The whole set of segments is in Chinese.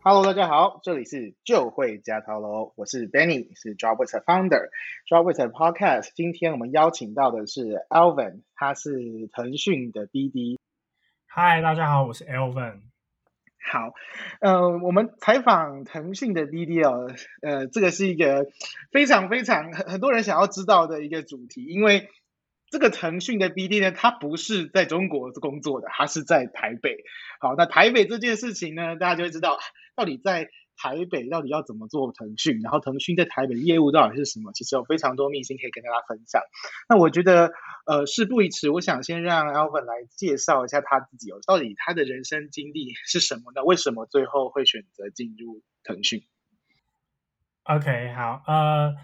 Hello，大家好，这里是就会加套楼，我是 Benny，是 Droplet 的 Founder，Droplet Podcast。今天我们邀请到的是 Alvin，他是腾讯的 BD。Hi，大家好，我是 Alvin。好，呃，我们采访腾讯的 BD 哦，呃，这个是一个非常非常很很多人想要知道的一个主题，因为这个腾讯的 BD 呢，它不是在中国工作的，它是在台北。好，那台北这件事情呢，大家就会知道。到底在台北到底要怎么做腾讯？然后腾讯在台北的业务到底是什么？其实有非常多秘辛可以跟大家分享。那我觉得，呃，事不宜迟，我想先让 Alvin 来介绍一下他自己哦，到底他的人生经历是什么呢？为什么最后会选择进入腾讯？OK，好，呃，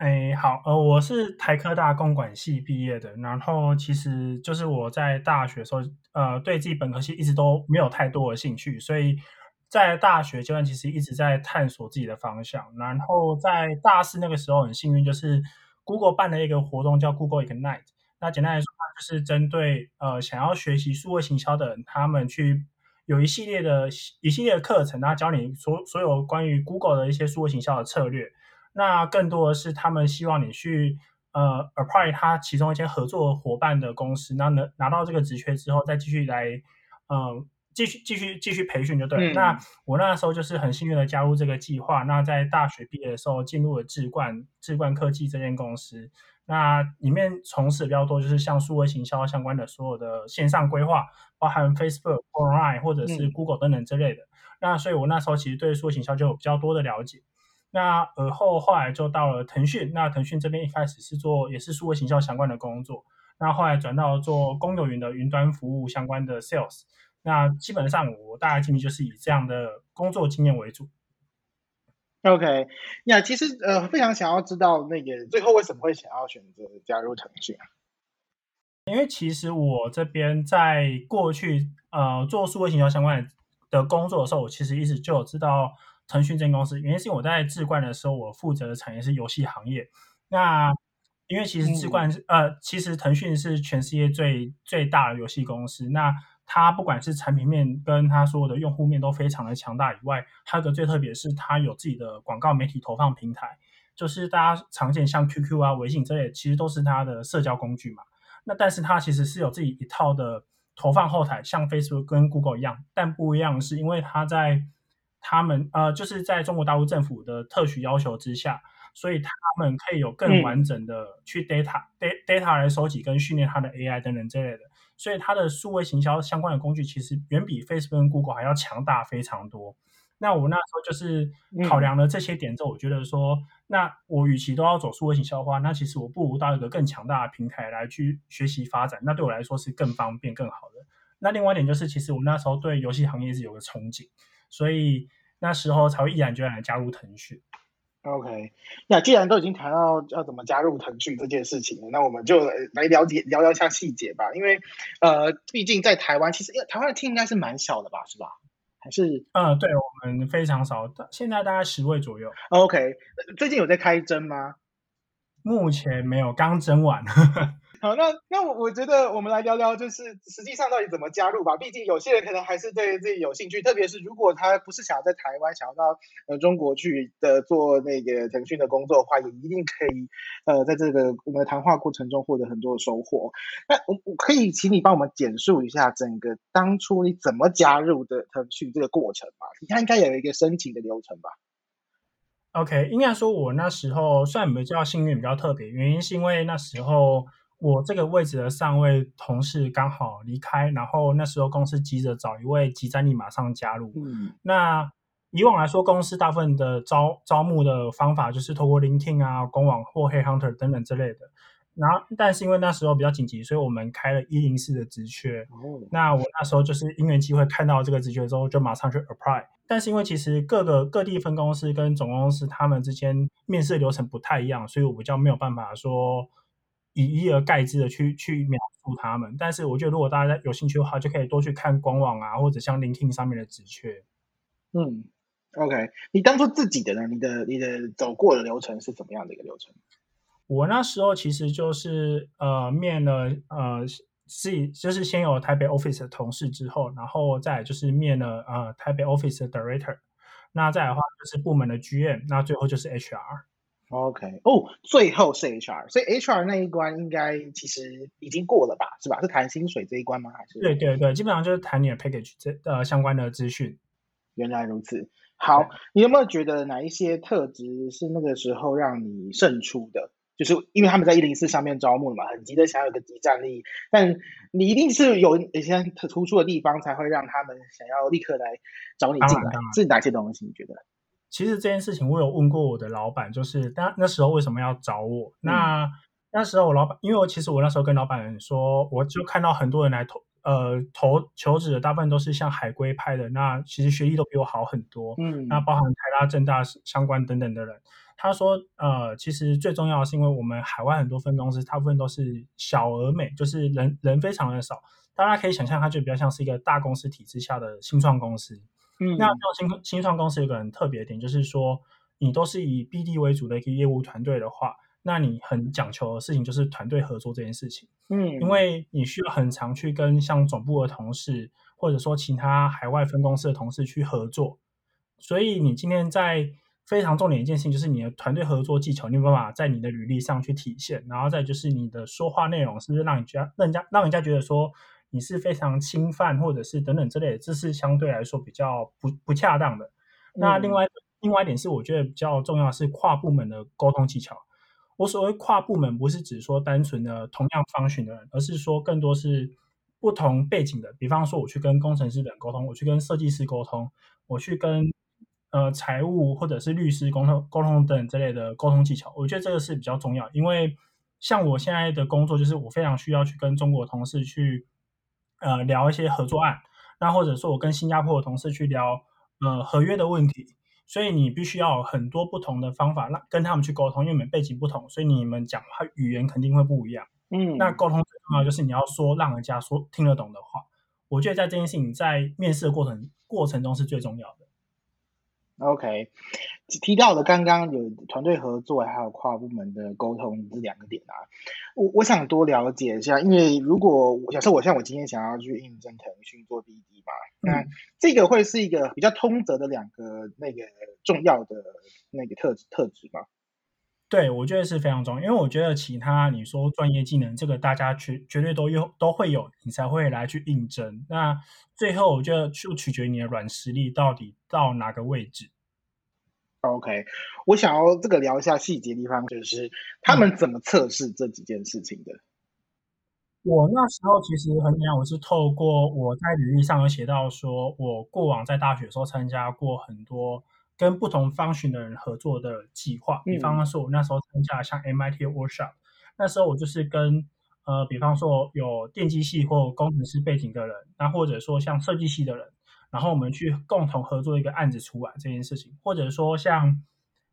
哎，好，呃，我是台科大公管系毕业的，然后其实就是我在大学时候，呃，对自己本科系一直都没有太多的兴趣，所以。在大学阶段，其实一直在探索自己的方向。然后在大四那个时候，很幸运，就是 Google 办了一个活动，叫 Google Ignite。那简单来说，就是针对呃想要学习数位行销的人，他们去有一系列的一系列的课程，然后教你所所有关于 Google 的一些数位行销的策略。那更多的是他们希望你去呃 apply 他其中一些合作伙伴的公司，那拿拿到这个职缺之后，再继续来嗯。呃继续继续继续培训就对了。嗯、那我那时候就是很幸运的加入这个计划。那在大学毕业的时候，进入了智冠智冠科技这间公司。那里面从事比较多，就是像数位行销相关的所有的线上规划，包含 Facebook、Online 或者是 Google 等等之类的。嗯、那所以我那时候其实对数位行销就有比较多的了解。那而后后来就到了腾讯。那腾讯这边一开始是做也是数位行销相关的工作。那后来转到做公有云的云端服务相关的 Sales。那基本上我大概经历就是以这样的工作经验为主。OK，那其实呃非常想要知道那个最后为什么会想要选择加入腾讯啊？因为其实我这边在过去呃做数位行销相关的工作的时候，我其实一直就有知道腾讯这间公司。原因是因为我在智冠的时候，我负责的产业是游戏行业。那因为其实智冠呃其实腾讯是全世界最最大的游戏公司。那它不管是产品面跟它所有的用户面都非常的强大以外，还有个最特别是它有自己的广告媒体投放平台，就是大家常见像 QQ 啊、微信这类，其实都是它的社交工具嘛。那但是它其实是有自己一套的投放后台，像 Facebook 跟 Google 一样，但不一样是因为它在他们呃就是在中国大陆政府的特许要求之下，所以他们可以有更完整的去 data、嗯、data 来收集跟训练它的 AI 等等之类的。所以它的数位行销相关的工具其实远比 Facebook 跟 Google 还要强大非常多。那我那时候就是考量了这些点之后，我觉得说，嗯、那我与其都要走数位行销的话，那其实我不如到一个更强大的平台来去学习发展，那对我来说是更方便更好的。那另外一点就是，其实我那时候对游戏行业是有个憧憬，所以那时候才会毅然决然的加入腾讯。OK，那既然都已经谈到要怎么加入腾讯这件事情了，那我们就来了解聊聊一下细节吧。因为呃，毕竟在台湾，其实台湾的 team 应该是蛮小的吧，是吧？还是？嗯，对，我们非常少，现在大概十位左右。OK，最近有在开征吗？目前没有，刚征完。好，那那我我觉得我们来聊聊，就是实际上到底怎么加入吧。毕竟有些人可能还是对自己有兴趣，特别是如果他不是想要在台湾，想要到呃中国去的做那个腾讯的工作的话，也一定可以呃在这个我们的谈话过程中获得很多的收获。那我我可以请你帮我们简述一下整个当初你怎么加入的腾讯这个过程吧？你看应该有一个申请的流程吧？OK，应该说我那时候算比较幸运，比较特别，原因是因为那时候。我这个位置的上位同事刚好离开，然后那时候公司急着找一位即战力马上加入。嗯，那以往来说，公司大部分的招招募的方法就是透过 LinkedIn 啊、官网或 Headhunter 等等之类的。然后，但是因为那时候比较紧急，所以我们开了一零四的职缺。哦，那我那时候就是因缘机会看到这个职缺之后，就马上去 apply。但是因为其实各个各地分公司跟总公司他们之间面试流程不太一样，所以我比较没有办法说。以一而概之的去去描述他们，但是我觉得如果大家有兴趣的话，就可以多去看官网啊，或者像 LinkedIn 上面的职缺。嗯，OK，你当初自己的呢？你的你的走过的流程是怎么样的一个流程？我那时候其实就是呃面了呃是就是先有台北 office 的同事之后，然后再就是面了呃台北 office 的 director，那再来的话就是部门的 GM，那最后就是 HR。OK，哦，最后是 HR，所以 HR 那一关应该其实已经过了吧？是吧？是谈薪水这一关吗？还是？对对对，基本上就是谈你的 package 这呃相关的资讯。原来如此。好，你有没有觉得哪一些特质是那个时候让你胜出的？就是因为他们在一零四上面招募嘛，很急的想要有个即战力，但你一定是有一些特突出的地方，才会让他们想要立刻来找你进来。是哪些东西？你觉得？其实这件事情我有问过我的老板，就是那那时候为什么要找我？嗯、那那时候我老板，因为我其实我那时候跟老板说，我就看到很多人来投呃投求职的，大部分都是像海归派的，那其实学历都比我好很多，嗯，那包含台大、政大相关等等的人。他说，呃，其实最重要的是因为我们海外很多分公司，大部分都是小而美，就是人人非常的少，大家可以想象，它就比较像是一个大公司体制下的新创公司。嗯，那新新创公司有个很特别的点，就是说你都是以 BD 为主的一个业务团队的话，那你很讲求的事情就是团队合作这件事情。嗯，因为你需要很常去跟像总部的同事，或者说其他海外分公司的同事去合作，所以你今天在非常重点一件事情，就是你的团队合作技巧，你有办法在你的履历上去体现，然后再就是你的说话内容是不是让你觉得让人家让人家觉得说。你是非常侵犯，或者是等等之类的，这是相对来说比较不不恰当的。那另外、嗯、另外一点是，我觉得比较重要的是跨部门的沟通技巧。我所谓跨部门，不是指说单纯的同样 function 的人，而是说更多是不同背景的。比方说，我去跟工程师的人沟通，我去跟设计师沟通，我去跟呃财务或者是律师沟通沟通等等之类的沟通技巧。我觉得这个是比较重要，因为像我现在的工作，就是我非常需要去跟中国同事去。呃，聊一些合作案，那或者说我跟新加坡的同事去聊呃合约的问题，所以你必须要有很多不同的方法让跟他们去沟通，因为你们背景不同，所以你们讲话语言肯定会不一样。嗯，那沟通最重要就是你要说让人家说听得懂的话，我觉得在这件事情在面试的过程过程中是最重要的。OK，提到的刚刚有团队合作，还有跨部门的沟通这两个点啊，我我想多了解一下，因为如果假设我像我今天想要去应征腾讯做 BD 嘛，那这个会是一个比较通则的两个那个重要的那个特特质吗？对，我觉得是非常重要，因为我觉得其他你说专业技能，这个大家绝绝对都有都会有，你才会来去应征。那最后我觉得就取决于你的软实力到底到哪个位置。OK，我想要这个聊一下细节地方，就是他们怎么测试这几件事情的。嗯、我那时候其实很简单，我是透过我在履历上有写到，说我过往在大学的时候参加过很多跟不同 function 的人合作的计划，比方说我那时候参加像 MIT workshop，那时候我就是跟呃，比方说有电机系或工程师背景的人，那或者说像设计系的人。然后我们去共同合作一个案子出来这件事情，或者说像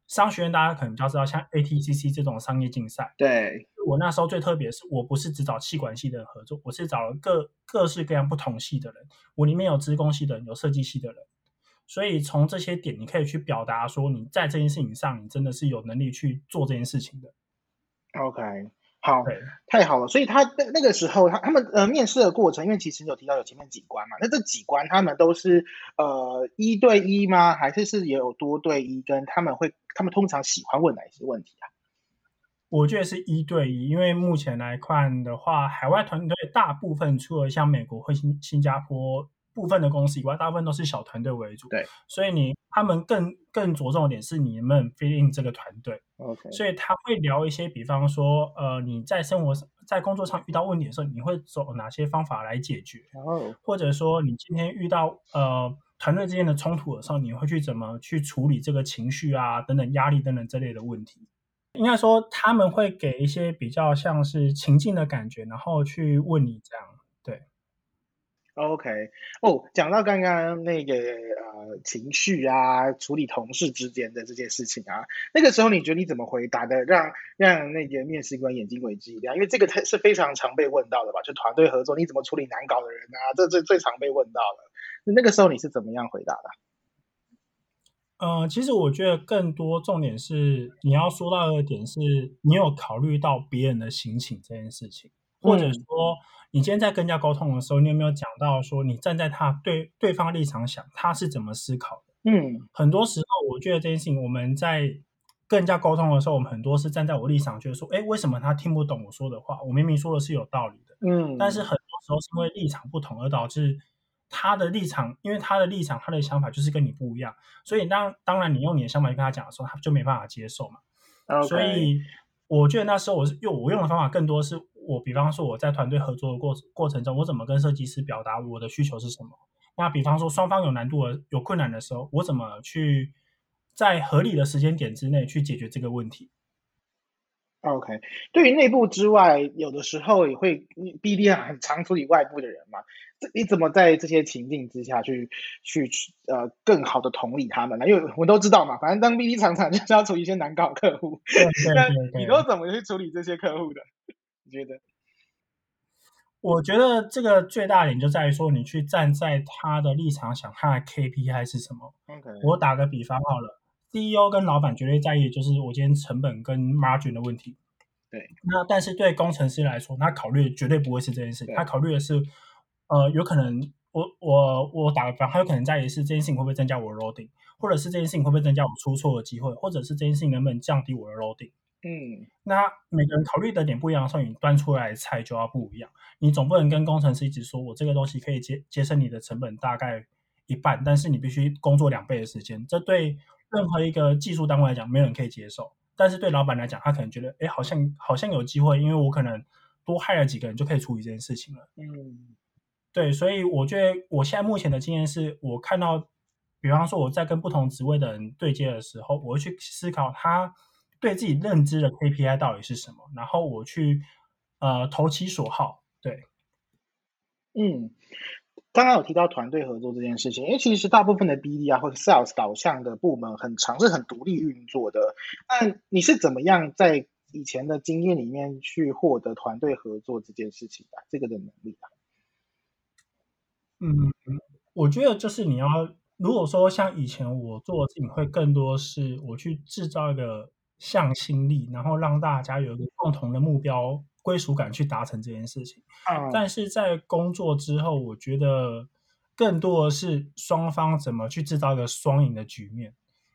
商学院，大家可能比较知道，像 ATCC 这种商业竞赛。对，我那时候最特别的是，我不是只找气管系的人合作，我是找了各各式各样不同系的人，我里面有资工系的人，有设计系的人，所以从这些点，你可以去表达说，你在这件事情上，你真的是有能力去做这件事情的。OK。好，太好了。所以他那那个时候，他他们呃面试的过程，因为其实有提到有前面几关嘛，那这几关他们都是呃一对一吗？还是是也有多对一？跟他们会，他们通常喜欢问哪些问题啊？我觉得是一对一，因为目前来看的话，海外团队大部分除了像美国或新新加坡。部分的公司以外，大部分都是小团队为主。对，所以你他们更更着重的点是你们 fit in 这个团队。OK，所以他会聊一些，比方说，呃，你在生活上、在工作上遇到问题的时候，你会走哪些方法来解决？哦，或者说你今天遇到呃团队之间的冲突的时候，你会去怎么去处理这个情绪啊、等等压力等等这类的问题？应该说他们会给一些比较像是情境的感觉，然后去问你这样。OK，哦，讲到刚刚那个呃情绪啊，处理同事之间的这件事情啊，那个时候你觉得你怎么回答的，让让那个面试官眼睛为之一亮？因为这个他是非常常被问到的吧？就团队合作，你怎么处理难搞的人啊？这最最常被问到的。那个时候你是怎么样回答的？呃，其实我觉得更多重点是你要说到的点是，你有考虑到别人的心情这件事情，或者说你今天在跟人家沟通的时候，你有没有讲到说你站在他对对方立场想他是怎么思考的？嗯，很多时候我觉得这件事情我们在跟人家沟通的时候，我们很多是站在我立场，觉得说，哎，为什么他听不懂我说的话？我明明说的是有道理的，嗯，但是很多时候是因为立场不同而导致。他的立场，因为他的立场，他的想法就是跟你不一样，所以当当然你用你的想法去跟他讲的时候，他就没办法接受嘛。所以我觉得那时候我是用我用的方法更多是我，比方说我在团队合作的过过程中，我怎么跟设计师表达我的需求是什么？那比方说双方有难度的、有困难的时候，我怎么去在合理的时间点之内去解决这个问题？OK，对于内部之外，有的时候也会 BD 很常处理外部的人嘛。这你怎么在这些情境之下去去呃更好的同理他们呢？因为我们都知道嘛，反正当 BD 常常就是要处理一些难搞客户。那你都怎么去处理这些客户的？你觉得？我觉得这个最大点就在于说，你去站在他的立场想，他的 KPI 是什么我打个比方好了。CEO 跟老板绝对在意的就是我今天成本跟 margin 的问题。对，那但是对工程师来说，他考虑的绝对不会是这件事，他考虑的是，呃，有可能我我我打个比方，他有可能在意的是这件事情会不会增加我的 loading，或者是这件事情会不会增加我出错的机会，或者是这件事情能不能降低我的 loading。嗯，那每个人考虑的点不一样的时候，你端出来的菜就要不一样。你总不能跟工程师一直说我这个东西可以节节省你的成本大概一半，但是你必须工作两倍的时间，这对。任何一个技术单位来讲，没有人可以接受。但是对老板来讲，他可能觉得，哎，好像好像有机会，因为我可能多害了几个人就可以处理这件事情了。嗯，对，所以我觉得我现在目前的经验是，我看到，比方说我在跟不同职位的人对接的时候，我会去思考他对自己认知的 KPI 到底是什么，然后我去呃投其所好。对，嗯。刚刚有提到团队合作这件事情，因为其实大部分的 BD 啊或者 Sales 导向的部门很常是很独立运作的。那你是怎么样在以前的经验里面去获得团队合作这件事情的这个的能力啊？嗯，我觉得就是你要，如果说像以前我做的事情会更多是我去制造一个向心力，然后让大家有一个共同的目标。归属感去达成这件事情，但是在工作之后，我觉得更多的是双方怎么去制造一个双赢的局面。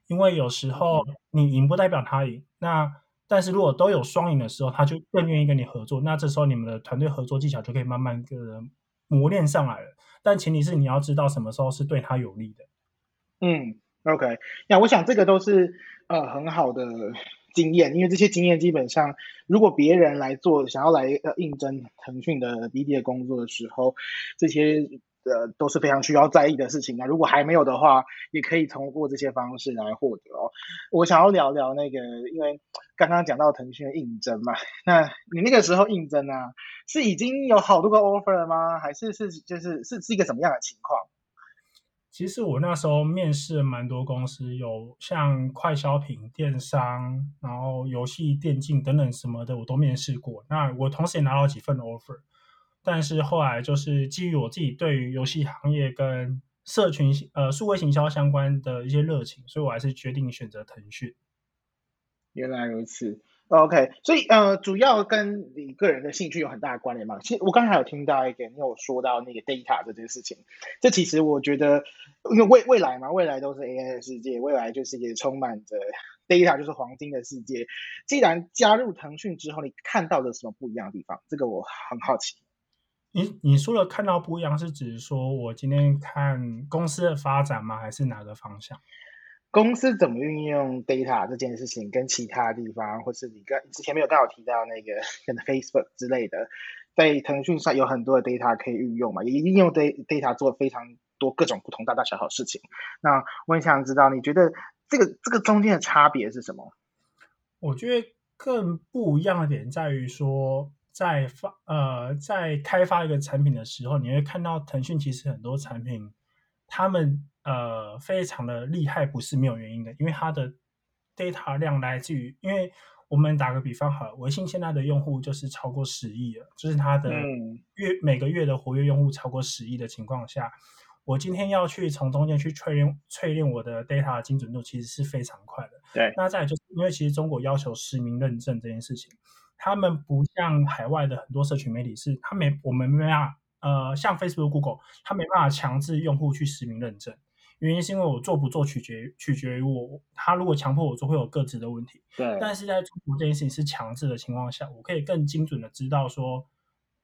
因为有时候你赢不代表他赢，那但是如果都有双赢的时候，他就更愿意跟你合作。那这时候你们的团队合作技巧就可以慢慢的磨练上来了。但前提是你要知道什么时候是对他有利的。嗯，OK，那我想这个都是呃很好的。经验，因为这些经验基本上，如果别人来做，想要来呃应征腾讯的 BD 的工作的时候，这些呃都是非常需要在意的事情。那如果还没有的话，也可以通过这些方式来获得哦。我想要聊聊那个，因为刚刚讲到腾讯的应征嘛，那你那个时候应征啊，是已经有好多个 offer 了吗？还是是就是是是一个什么样的情况？其实我那时候面试蛮多公司，有像快消品、电商，然后游戏、电竞等等什么的，我都面试过。那我同时也拿到几份 offer，但是后来就是基于我自己对于游戏行业跟社群呃数位行销相关的一些热情，所以我还是决定选择腾讯。原来如此。OK，所以呃，主要跟你个人的兴趣有很大的关联嘛。其实我刚才有听到一个，你有说到那个 data 这件事情。这其实我觉得，因为未未来嘛，未来都是 AI 的世界，未来就是也充满着 data，就是黄金的世界。既然加入腾讯之后，你看到了什么不一样的地方？这个我很好奇。你你说的看到不一样，是指说我今天看公司的发展吗？还是哪个方向？公司怎么运用 data 这件事情，跟其他地方，或是你刚之前没有刚好提到那个跟 Facebook 之类的，在腾讯上有很多的 data 可以运用嘛，也应用 data 做非常多各种不同大大小小的事情。那我很想知道，你觉得这个这个中间的差别是什么？我觉得更不一样的点在于说，在发呃在开发一个产品的时候，你会看到腾讯其实很多产品，他们。呃，非常的厉害，不是没有原因的，因为它的 data 量来自于，因为我们打个比方好了，微信现在的用户就是超过十亿了，就是它的月、嗯、每个月的活跃用户超过十亿的情况下，我今天要去从中间去淬炼淬炼我的 data 的精准度，其实是非常快的。对，那再来就是因为其实中国要求实名认证这件事情，他们不像海外的很多社群媒体是，他没我们没办法，呃，像 Facebook、Google，它没办法强制用户去实名认证。原因是因为我做不做取决于取决于我，他如果强迫我做，会有各自的问题。对。但是在中国这件事情是强制的情况下，我可以更精准的知道说，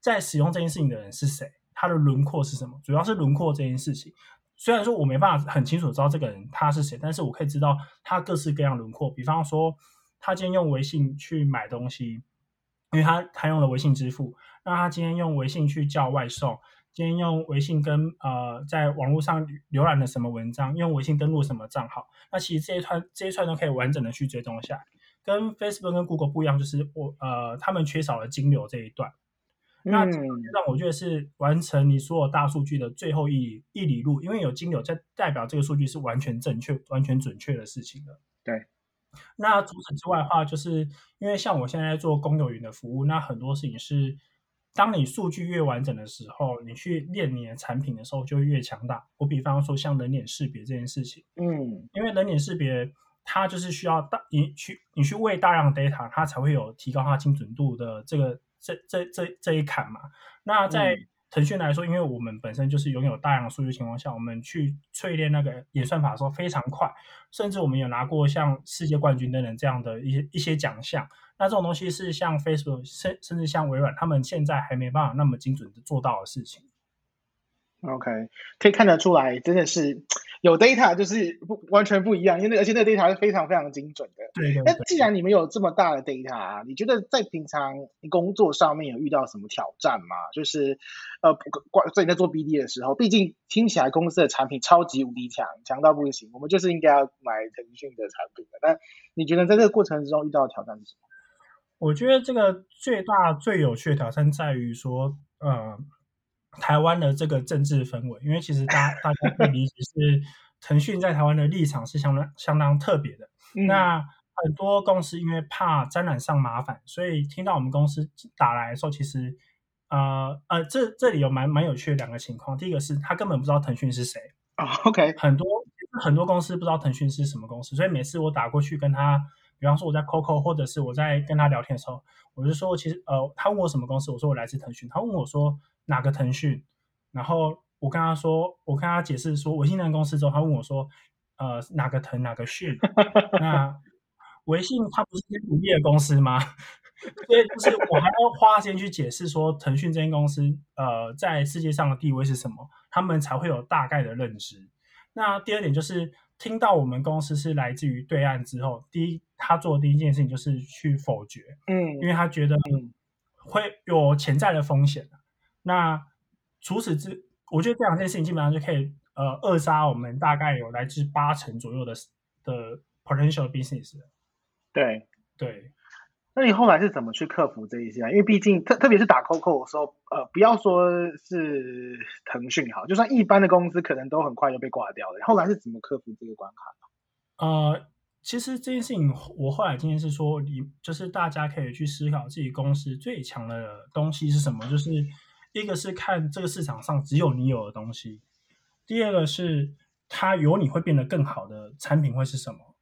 在使用这件事情的人是谁，他的轮廓是什么。主要是轮廓这件事情，虽然说我没办法很清楚的知道这个人他是谁，但是我可以知道他各式各样轮廓。比方说，他今天用微信去买东西，因为他他用了微信支付，那他今天用微信去叫外送。今天用微信跟呃，在网络上浏览了什么文章，用微信登录什么账号，那其实这一串这一串都可以完整的去追踪下来。跟 Facebook 跟 Google 不一样，就是我呃，他们缺少了金流这一段。嗯、那让我觉得是完成你所有大数据的最后一一里路，因为有金流在代表这个数据是完全正确、完全准确的事情的。对。那除此之外的话，就是因为像我现在在做公有云的服务，那很多事情是。当你数据越完整的时候，你去练你的产品的时候就会越强大。我比方说像人脸识别这件事情，嗯，因为人脸识别它就是需要大你去你去喂大量 data，它才会有提高它精准度的这个这这这这一坎嘛。那在、嗯腾讯来说，因为我们本身就是拥有大量数据情况下，我们去淬炼那个演算法的时候非常快，甚至我们有拿过像世界冠军等等这样的一些一些奖项。那这种东西是像 Facebook 甚甚至像微软，他们现在还没办法那么精准的做到的事情。OK，可以看得出来，真的是。有 data 就是不完全不一样，因为那而且那个 data 是非常非常精准的。对，对，对。那既然你们有这么大的 data 啊，你觉得在平常工作上面有遇到什么挑战吗？就是呃，关所以你在做 BD 的时候，毕竟听起来公司的产品超级无敌强，强到不行，我们就是应该要买腾讯的产品的。但你觉得在这个过程之中遇到的挑战是什么？我觉得这个最大最有趣的挑战在于说，呃。台湾的这个政治氛围，因为其实大家大家可以理解是腾讯在台湾的立场是相当相当特别的。嗯。那很多公司因为怕沾染上麻烦，所以听到我们公司打来的时候，其实呃呃，这这里有蛮蛮有趣的两个情况。第一个是他根本不知道腾讯是谁啊。Oh, OK，很多很多公司不知道腾讯是什么公司，所以每次我打过去跟他，比方说我在 COCO 或者是我在跟他聊天的时候，我就说其实呃，他问我什么公司，我说我来自腾讯，他问我说。哪个腾讯？然后我跟他说，我跟他解释说，微信那个公司之后，他问我说，呃，哪个腾哪个讯？那微信它不是一间独立的公司吗？所以就是我还要花时间去解释说，腾讯这间公司呃在世界上的地位是什么，他们才会有大概的认知。那第二点就是听到我们公司是来自于对岸之后，第一他做的第一件事情就是去否决，嗯，因为他觉得会有潜在的风险。那除此之，我觉得这两件事情基本上就可以呃扼杀我们大概有来自八成左右的的 potential business。对对，那你后来是怎么去克服这一些啊？因为毕竟特特别是打 COCO 的时候，呃，不要说是腾讯好，就算一般的公司可能都很快就被挂掉了。后来是怎么克服这个关卡？呃，其实这件事情我后来经验是说，你就是大家可以去思考自己公司最强的东西是什么，就是。一个是看这个市场上只有你有的东西，第二个是它有你会变得更好的产品会是什么？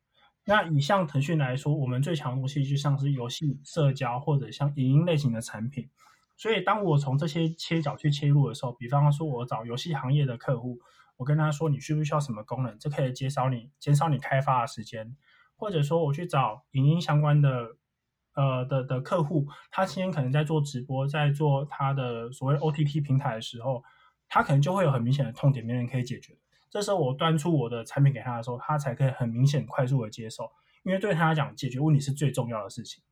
那以像腾讯来说，我们最强的东西就像是游戏、社交或者像影音类型的产品。所以当我从这些切角去切入的时候，比方说我找游戏行业的客户，我跟他说你需不需要什么功能，这可以减少你减少你开发的时间，或者说我去找影音相关的。呃的的客户，他今天可能在做直播，在做他的所谓 OTT 平台的时候，他可能就会有很明显的痛点，没人可以解决。这时候我端出我的产品给他的时候，他才可以很明显、快速的接受，因为对他来讲，解决问题是最重要的事情。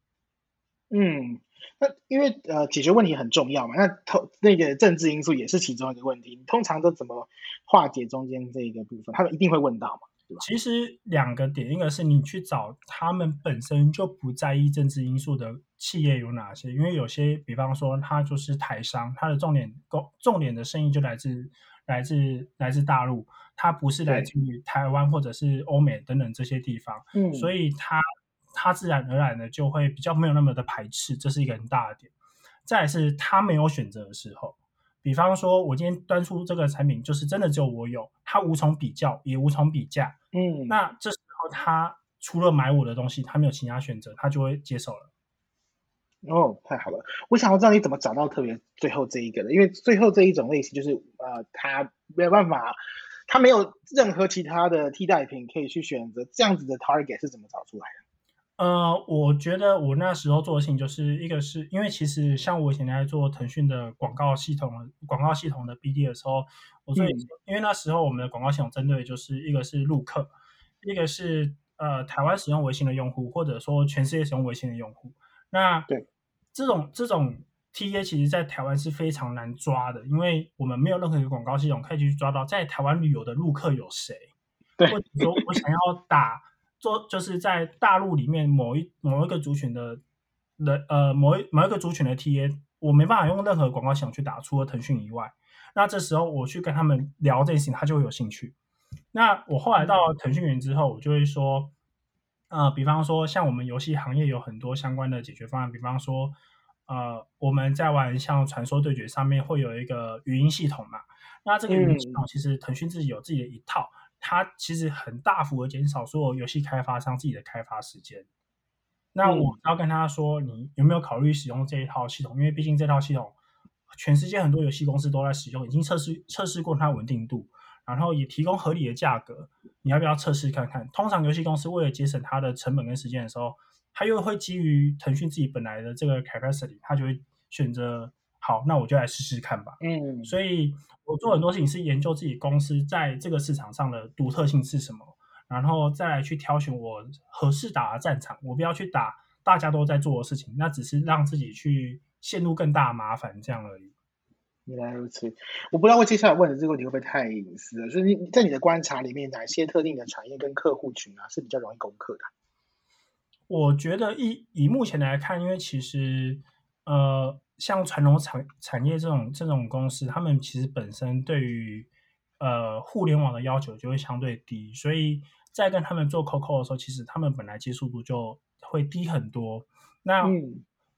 嗯，那因为呃，解决问题很重要嘛，那投那个政治因素也是其中一个问题。你通常都怎么化解中间这一个部分？他们一定会问到嘛？其实两个点，一个是你去找他们本身就不在意政治因素的企业有哪些，因为有些，比方说他就是台商，他的重点重点的生意就来自来自来自大陆，他不是来自于台湾或者是欧美等等这些地方，嗯，所以他他自然而然的就会比较没有那么的排斥，这是一个很大的点。再来是他没有选择的时候。比方说，我今天端出这个产品，就是真的只有我有，他无从比较，也无从比价。嗯，那这时候他除了买我的东西，他没有其他选择，他就会接受了。哦，太好了！我想要知道你怎么找到特别最后这一个的，因为最后这一种类型就是呃，他没有办法，他没有任何其他的替代品可以去选择，这样子的 target 是怎么找出来的？呃，我觉得我那时候做的事情就是一个是因为其实像我以前在做腾讯的广告系统广告系统的 BD 的时候，我所以、嗯、因为那时候我们的广告系统针对的就是一个是陆客，一个是呃台湾使用微信的用户，或者说全世界使用微信的用户。那对这种这种 TA 其实在台湾是非常难抓的，因为我们没有任何一个广告系统可以去抓到在台湾旅游的陆客有谁，对，或者说我想要打。说就是在大陆里面某一某一个族群的人，呃，某一某一个族群的 TA，我没办法用任何广告系统去打，除了腾讯以外。那这时候我去跟他们聊这件事情，他就会有兴趣。那我后来到腾讯云之后，我就会说，呃，比方说像我们游戏行业有很多相关的解决方案，比方说，呃，我们在玩像传说对决上面会有一个语音系统嘛，那这个语音系统其实腾讯自己有自己的一套。它其实很大幅的减少所有游戏开发商自己的开发时间。那我要跟他说，你有没有考虑使用这一套系统？因为毕竟这套系统，全世界很多游戏公司都在使用，已经测试测试过它稳定度，然后也提供合理的价格。你要不要测试看看？通常游戏公司为了节省它的成本跟时间的时候，它又会基于腾讯自己本来的这个 capacity，它就会选择。好，那我就来试试看吧。嗯，所以我做很多事情是研究自己公司在这个市场上的独特性是什么，然后再来去挑选我合适打的战场。我不要去打大家都在做的事情，那只是让自己去陷入更大的麻烦这样而已。原来如此，我不知道我接下来问的这个问题会不会太隐私了。所以你在你的观察里面，哪些特定的产业跟客户群啊是比较容易攻克的？我觉得以以目前来看，因为其实呃。像传统产产业这种这种公司，他们其实本身对于呃互联网的要求就会相对低，所以在跟他们做 COCO 的时候，其实他们本来接受度就会低很多。那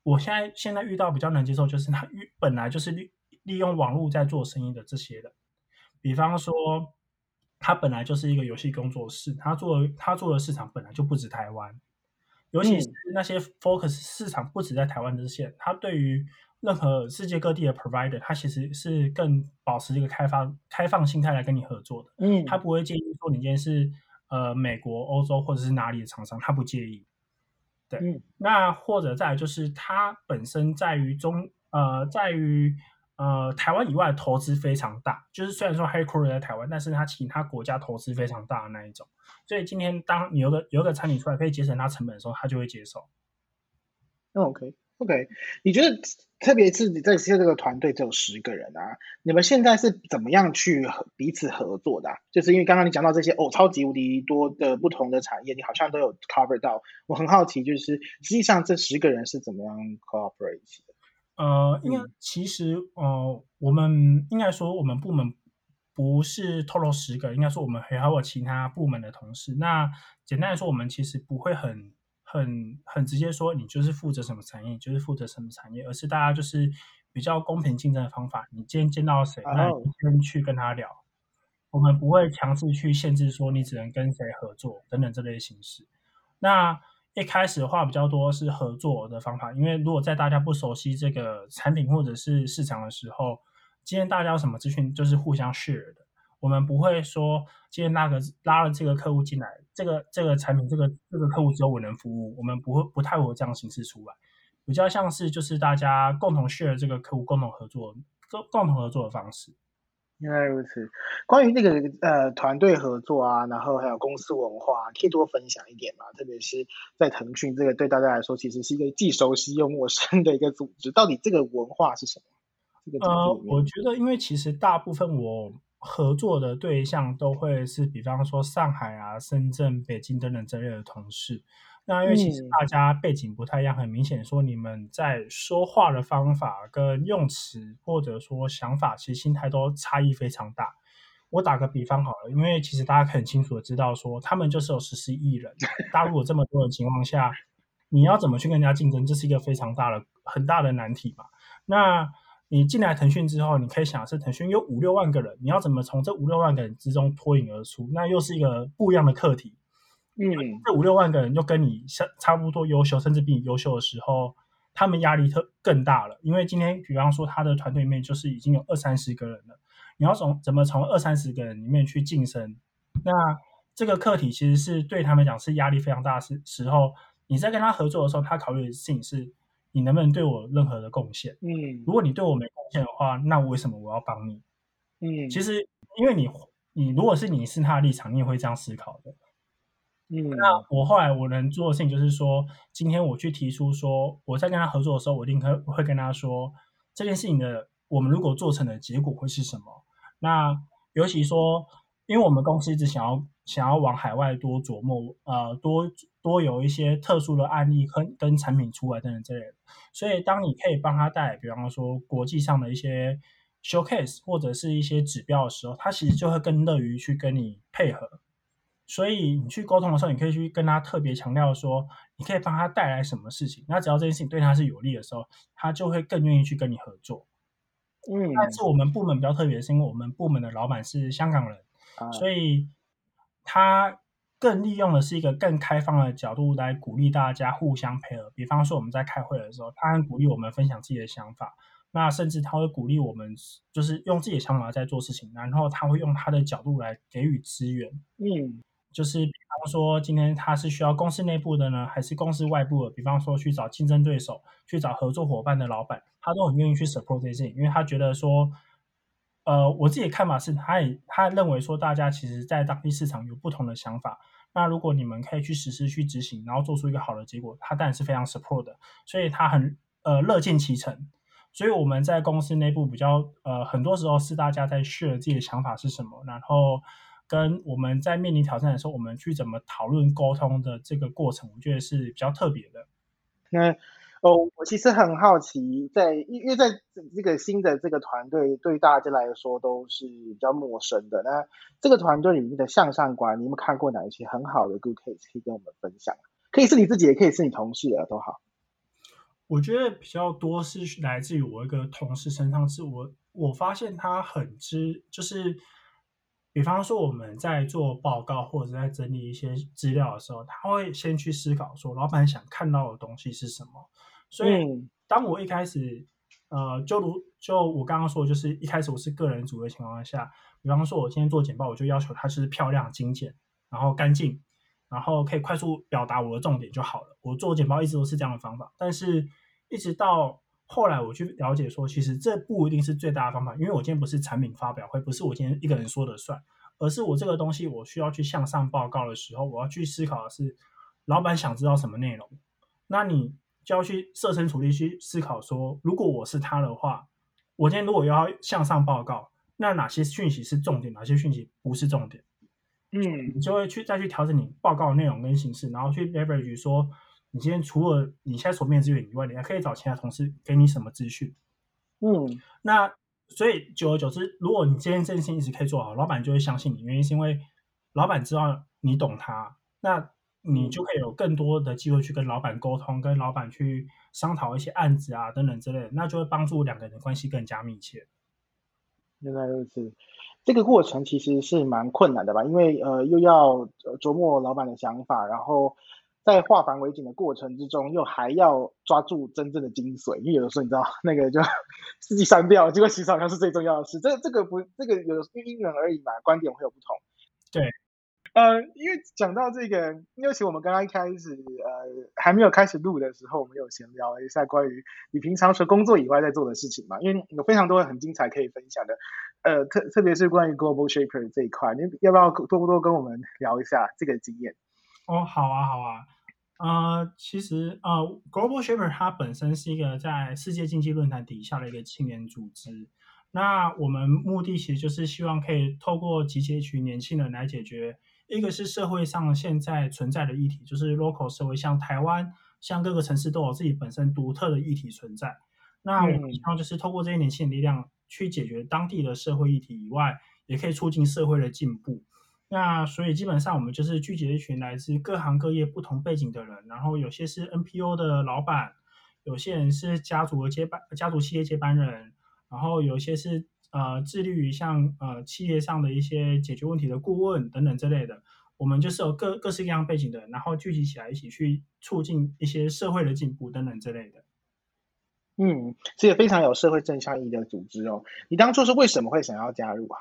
我现在现在遇到比较能接受，就是他本来就是利利用网络在做生意的这些的，比方说他本来就是一个游戏工作室，他做他做的市场本来就不止台湾，尤其是那些 focus 市场不止在台湾这线，它对于任何世界各地的 provider，他其实是更保持这个开发开放心态来跟你合作的。嗯，他不会介意说你今天是呃美国、欧洲或者是哪里的厂商，他不介意。对，嗯、那或者再就是它本身在于中呃在于呃台湾以外投资非常大，就是虽然说 headquarter 在台湾，但是他其他国家投资非常大的那一种。所以今天当你有个有个产品出来可以节省他成本的时候，他就会接受。OK。OK，你觉得特别是你在现在这个团队只有十个人啊，你们现在是怎么样去彼此合作的啊？就是因为刚刚你讲到这些哦，超级无敌多的不同的产业，你好像都有 cover 到。我很好奇，就是实际上这十个人是怎么样 cooperate 的？呃，应该其实呃，我们应该说我们部门不是 total 十个，应该说我们还有其他部门的同事。那简单来说，我们其实不会很。很很直接说，你就是负责什么产业，你就是负责什么产业，而是大家就是比较公平竞争的方法。你今天见到谁，那你先去跟他聊。我们不会强制去限制说你只能跟谁合作等等这类形式。那一开始的话比较多是合作的方法，因为如果在大家不熟悉这个产品或者是市场的时候，今天大家有什么资讯就是互相 share 的。我们不会说今天那个拉了这个客户进来，这个这个产品这个这个客户只有我能服务，我们不会不太会这样形式出来，比较像是就是大家共同 share 这个客户，共同合作共共同合作的方式。原来如此。关于那个呃团队合作啊，然后还有公司文化，可以多分享一点嘛？特别是在腾讯这个对大家来说其实是一个既熟悉又陌生的一个组织，到底这个文化是什么？这个呃，我觉得因为其实大部分我。合作的对象都会是，比方说上海啊、深圳、北京等等这类的同事。那因为其实大家背景不太一样，很明显说你们在说话的方法跟用词，或者说想法，其实心态都差异非常大。我打个比方好了，因为其实大家很清楚的知道说，他们就是有十四亿人，大陆有这么多的情况下，你要怎么去跟人家竞争，这是一个非常大的、很大的难题嘛。那你进来腾讯之后，你可以想是腾讯有五六万个人，你要怎么从这五六万个人之中脱颖而出？那又是一个不一样的课题。嗯，这五六万个人又跟你相差不多优秀，甚至比你优秀的时候，他们压力特更大了。因为今天，比方说他的团队里面就是已经有二三十个人了，你要从怎么从二三十个人里面去晋升？那这个课题其实是对他们讲是压力非常大的时时候。你在跟他合作的时候，他考虑的事情是。你能不能对我有任何的贡献？嗯，如果你对我没贡献的话，那为什么我要帮你？嗯，其实因为你，你如果是你是他的立场，你也会这样思考的。嗯，那我后来我能做的事情就是说，今天我去提出说，我在跟他合作的时候，我一定会会跟他说这件事情的，我们如果做成的结果会是什么？那尤其说，因为我们公司一直想要想要往海外多琢磨，呃，多。多有一些特殊的案例跟跟产品出来等等之类的，所以当你可以帮他带，比方说国际上的一些 showcase 或者是一些指标的时候，他其实就会更乐于去跟你配合。所以你去沟通的时候，你可以去跟他特别强调说，你可以帮他带来什么事情。那只要这件事情对他是有利的时候，他就会更愿意去跟你合作。嗯，但是我们部门比较特别，是因为我们部门的老板是香港人，啊、所以他。更利用的是一个更开放的角度来鼓励大家互相配合。比方说我们在开会的时候，他很鼓励我们分享自己的想法，那甚至他会鼓励我们就是用自己的想法在做事情，然后他会用他的角度来给予资源。嗯，就是比方说今天他是需要公司内部的呢，还是公司外部的？比方说去找竞争对手、去找合作伙伴的老板，他都很愿意去 support 这些事情，因为他觉得说，呃，我自己的看法是，他也他认为说，大家其实在当地市场有不同的想法。那如果你们可以去实施、去执行，然后做出一个好的结果，他当然是非常 support 的，所以他很呃乐见其成。所以我们在公司内部比较呃很多时候是大家在 share 自己的想法是什么，然后跟我们在面临挑战的时候，我们去怎么讨论沟通的这个过程，我觉得是比较特别的。那。哦，我其实很好奇，在因为在这个新的这个团队，对大家来说都是比较陌生的。那这个团队里面的向上管，你有没有看过哪一些很好的 good case 可以跟我们分享？可以是你自己，也可以是你同事啊都好。我觉得比较多是来自于我一个同事身上，是我我发现他很知，就是比方说我们在做报告或者在整理一些资料的时候，他会先去思考说，老板想看到的东西是什么。所以，当我一开始，呃，就如就我刚刚说的，就是一开始我是个人组的情况下，比方说，我今天做简报，我就要求它是漂亮、精简，然后干净，然后可以快速表达我的重点就好了。我做简报一直都是这样的方法，但是一直到后来我去了解说，其实这不一定是最大的方法，因为我今天不是产品发表会，不是我今天一个人说的算，而是我这个东西我需要去向上报告的时候，我要去思考的是，老板想知道什么内容，那你。就要去设身处地去思考说，如果我是他的话，我今天如果要向上报告，那哪些讯息是重点，哪些讯息不是重点？嗯，你就会去再去调整你报告的内容跟形式，然后去 leverage 说，你今天除了你现在所面资源以外，你还可以找其他同事给你什么资讯？嗯，那所以久而久之，如果你今天这件事情一直可以做好，老板就会相信你，原因是因为老板知道你懂他，那。你就可以有更多的机会去跟老板沟通，跟老板去商讨一些案子啊等等之类的，那就会帮助两个人的关系更加密切。原来如此，这个过程其实是蛮困难的吧？因为呃又要琢磨老板的想法，然后在化繁为简的过程之中，又还要抓住真正的精髓。因为有的时候你知道那个就自己删掉，结果其实好像是最重要的事。这这个不，这个有因人而异嘛，观点会有不同。对。呃，因为讲到这个，尤其我们刚刚一开始呃还没有开始录的时候，我们有闲聊一下关于你平常除了工作以外在做的事情嘛。因为有非常多很精彩可以分享的，呃，特特别是关于 Global Shaper 这一块，你要不要多不多跟我们聊一下这个经验？哦，好啊，好啊。呃，其实呃，Global Shaper 它本身是一个在世界经济论坛底下的一个青年组织。那我们目的其实就是希望可以透过集结一群年轻人来解决。一个是社会上现在存在的议题，就是 local 社会，像台湾，像各个城市都有自己本身独特的议题存在。那我们希望就是透过这些年轻人力量去解决当地的社会议题以外，也可以促进社会的进步。那所以基本上我们就是聚集了一群来自各行各业不同背景的人，然后有些是 NPO 的老板，有些人是家族的接班家族企业接班人，然后有些是呃致力于像呃企业上的一些解决问题的顾问等等之类的。我们就是有各各式各样背景的人，然后聚集起来一起去促进一些社会的进步等等之类的。嗯，这个非常有社会正向意义的组织哦。你当初是为什么会想要加入啊？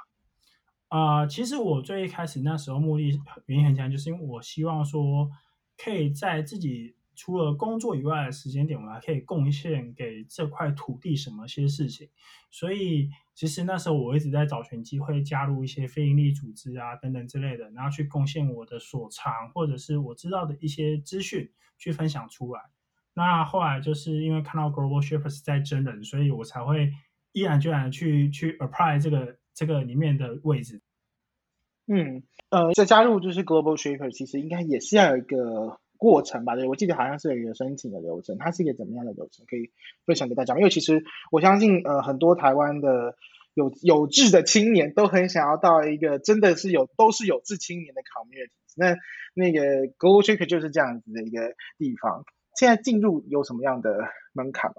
啊、其实我最一开始那时候目的原因很简单，就是因为我希望说可以在自己除了工作以外的时间点，我还可以贡献给这块土地什么些事情。所以其实那时候我一直在找寻机会加入一些非营利组织啊等等之类的，然后去贡献我的所长或者是我知道的一些资讯去分享出来。那后来就是因为看到 Global Shapers 在征人，所以我才会毅然决然去去 apply 这个这个里面的位置。嗯，呃，在加入就是 Global Shaper，其实应该也是要有一个过程吧？对，我记得好像是有一个申请的流程，它是一个怎么样的流程？可以分享给大家？因为其实我相信，呃，很多台湾的有有志的青年都很想要到一个真的是有都是有志青年的 community。那那个 Global Shaper 就是这样子的一个地方。现在进入有什么样的门槛吗？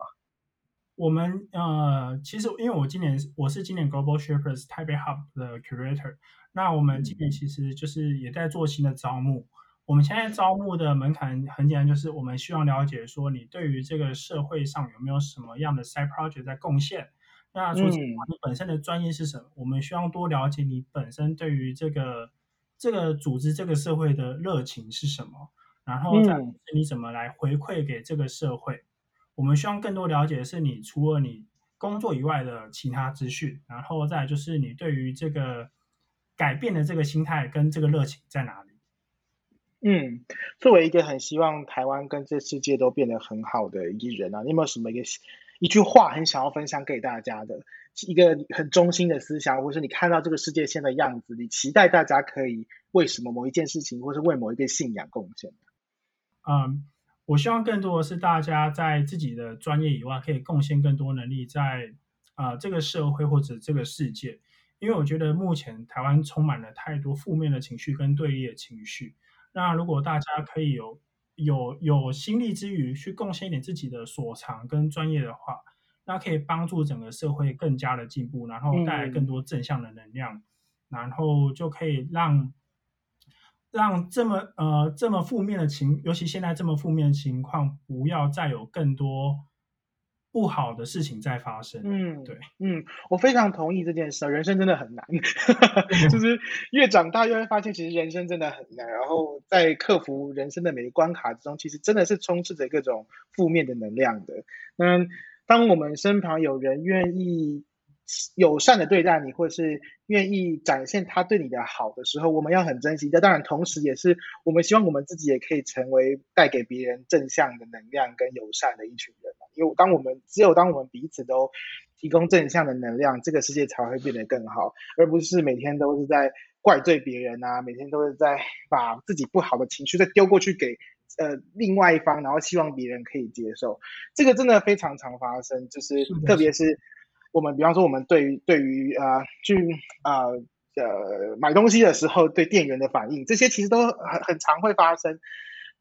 我们呃，其实因为我今年我是今年 Global Shapers 台北 Hub 的 Curator，那我们今年其实就是也在做新的招募。我们现在招募的门槛很简单，就是我们希望了解说你对于这个社会上有没有什么样的 side project 在贡献。那除此之外，你本身的专业是什么？我们需要多了解你本身对于这个这个组织、这个社会的热情是什么。然后再你怎么来回馈给这个社会？嗯、我们希望更多了解的是你除了你工作以外的其他资讯，然后再就是你对于这个改变的这个心态跟这个热情在哪里？嗯，作为一个很希望台湾跟这世界都变得很好的一个人啊，你有没有什么一个一句话很想要分享给大家的一个很中心的思想，或是你看到这个世界现在的样子，你期待大家可以为什么某一件事情，或是为某一个信仰贡献？嗯，我希望更多的是大家在自己的专业以外，可以贡献更多能力在啊、呃、这个社会或者这个世界，因为我觉得目前台湾充满了太多负面的情绪跟对立的情绪。那如果大家可以有有有心力之余去贡献一点自己的所长跟专业的话，那可以帮助整个社会更加的进步，然后带来更多正向的能量，嗯、然后就可以让。让这么呃这么负面的情，尤其现在这么负面的情况，不要再有更多不好的事情在发生。嗯，对，嗯，我非常同意这件事。人生真的很难，就是越长大越会发现，其实人生真的很难。然后在克服人生的每个关卡之中，其实真的是充斥着各种负面的能量的。嗯，当我们身旁有人愿意。友善的对待你，或是愿意展现他对你的好的时候，我们要很珍惜。这当然，同时也是我们希望我们自己也可以成为带给别人正向的能量跟友善的一群人。因为当我们只有当我们彼此都提供正向的能量，这个世界才会变得更好，而不是每天都是在怪罪别人啊，每天都是在把自己不好的情绪再丢过去给呃另外一方，然后希望别人可以接受。这个真的非常常发生，就是特别是。我们比方说，我们对于对于呃去呃呃买东西的时候，对店员的反应，这些其实都很很常会发生。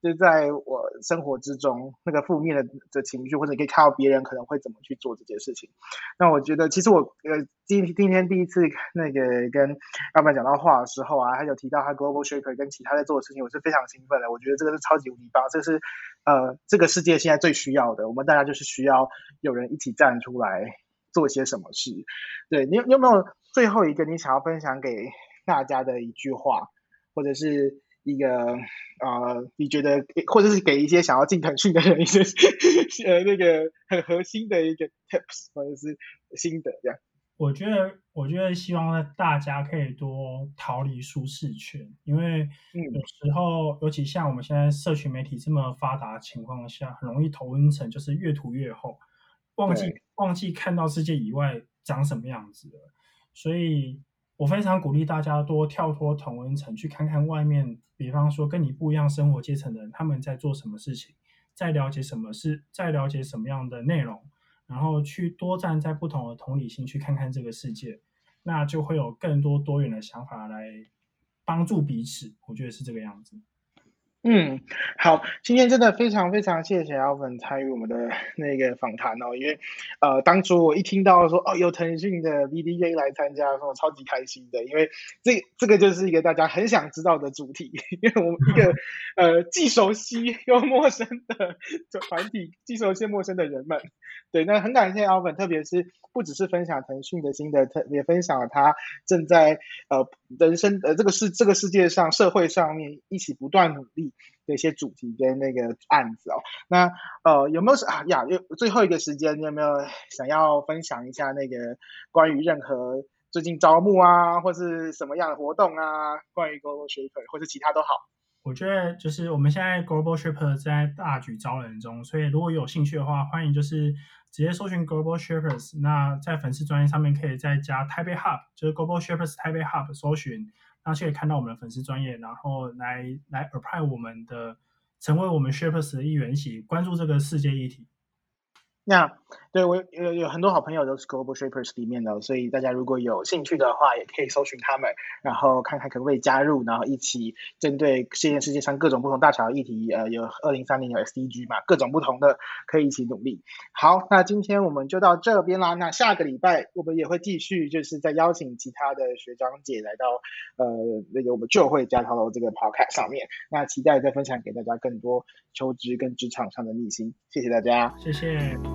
就在我生活之中，那个负面的的情绪，或者你可以看到别人可能会怎么去做这件事情。那我觉得，其实我呃今今天第一次那个跟老板讲到话的时候啊，他有提到他 Global Shaper 跟其他在做的事情，我是非常兴奋的。我觉得这个是超级无敌棒，这是呃这个世界现在最需要的。我们大家就是需要有人一起站出来。做些什么事？对，你有，你有没有最后一个你想要分享给大家的一句话，或者是一个呃，你觉得或者是给一些想要进腾讯的人一些呃那个很核心的一个 tips 或者是心得这样？我觉得，我觉得希望大家可以多逃离舒适圈，因为有时候，嗯、尤其像我们现在社群媒体这么发达的情况下，很容易同温层就是越涂越厚。忘记忘记看到世界以外长什么样子了，所以我非常鼓励大家多跳脱同温层，去看看外面，比方说跟你不一样生活阶层的人，他们在做什么事情，在了解什么事，在了解什么样的内容，然后去多站在不同的同理心去看看这个世界，那就会有更多多元的想法来帮助彼此。我觉得是这个样子。嗯，好，今天真的非常非常谢谢 Alvin 参与我们的那个访谈哦，因为呃当初我一听到说哦有腾讯的 BDA 来参加，我超级开心的，因为这这个就是一个大家很想知道的主题，因为我们一个 呃既熟悉又陌生的团体，既熟悉又陌生的人们，对，那很感谢 Alvin，特别是不只是分享腾讯的心得，特别分享了他正在呃人生呃这个世这个世界上社会上面一起不断努力。的一些主题跟那个案子哦，那呃有没有啊呀？有最后一个时间，你有没有想要分享一下那个关于任何最近招募啊，或是什么样的活动啊？关于 Global Shaper 或者其他都好。我觉得就是我们现在 Global Shaper 在大举招人中，所以如果有兴趣的话，欢迎就是直接搜寻 Global Shapers。那在粉丝专页上面可以再加台北 Hub，就是 Global Shippers 台北 Hub 搜寻。那就可以看到我们的粉丝专业，然后来来 apply 我们的，成为我们 shapers 的一员，一起关注这个世界议题。那、对我有有很多好朋友都是 Global Shippers 里面的，所以大家如果有兴趣的话，也可以搜寻他们，然后看看可不可以加入，然后一起针对现在世界上各种不同大小的议题，呃，有二零三零有 SDG 嘛，各种不同的可以一起努力。好，那今天我们就到这边啦。那下个礼拜我们也会继续，就是再邀请其他的学长姐来到呃那个我们就会加套楼这个 Podcast 上面，那期待再分享给大家更多求职跟职场上的秘辛。谢谢大家，谢谢。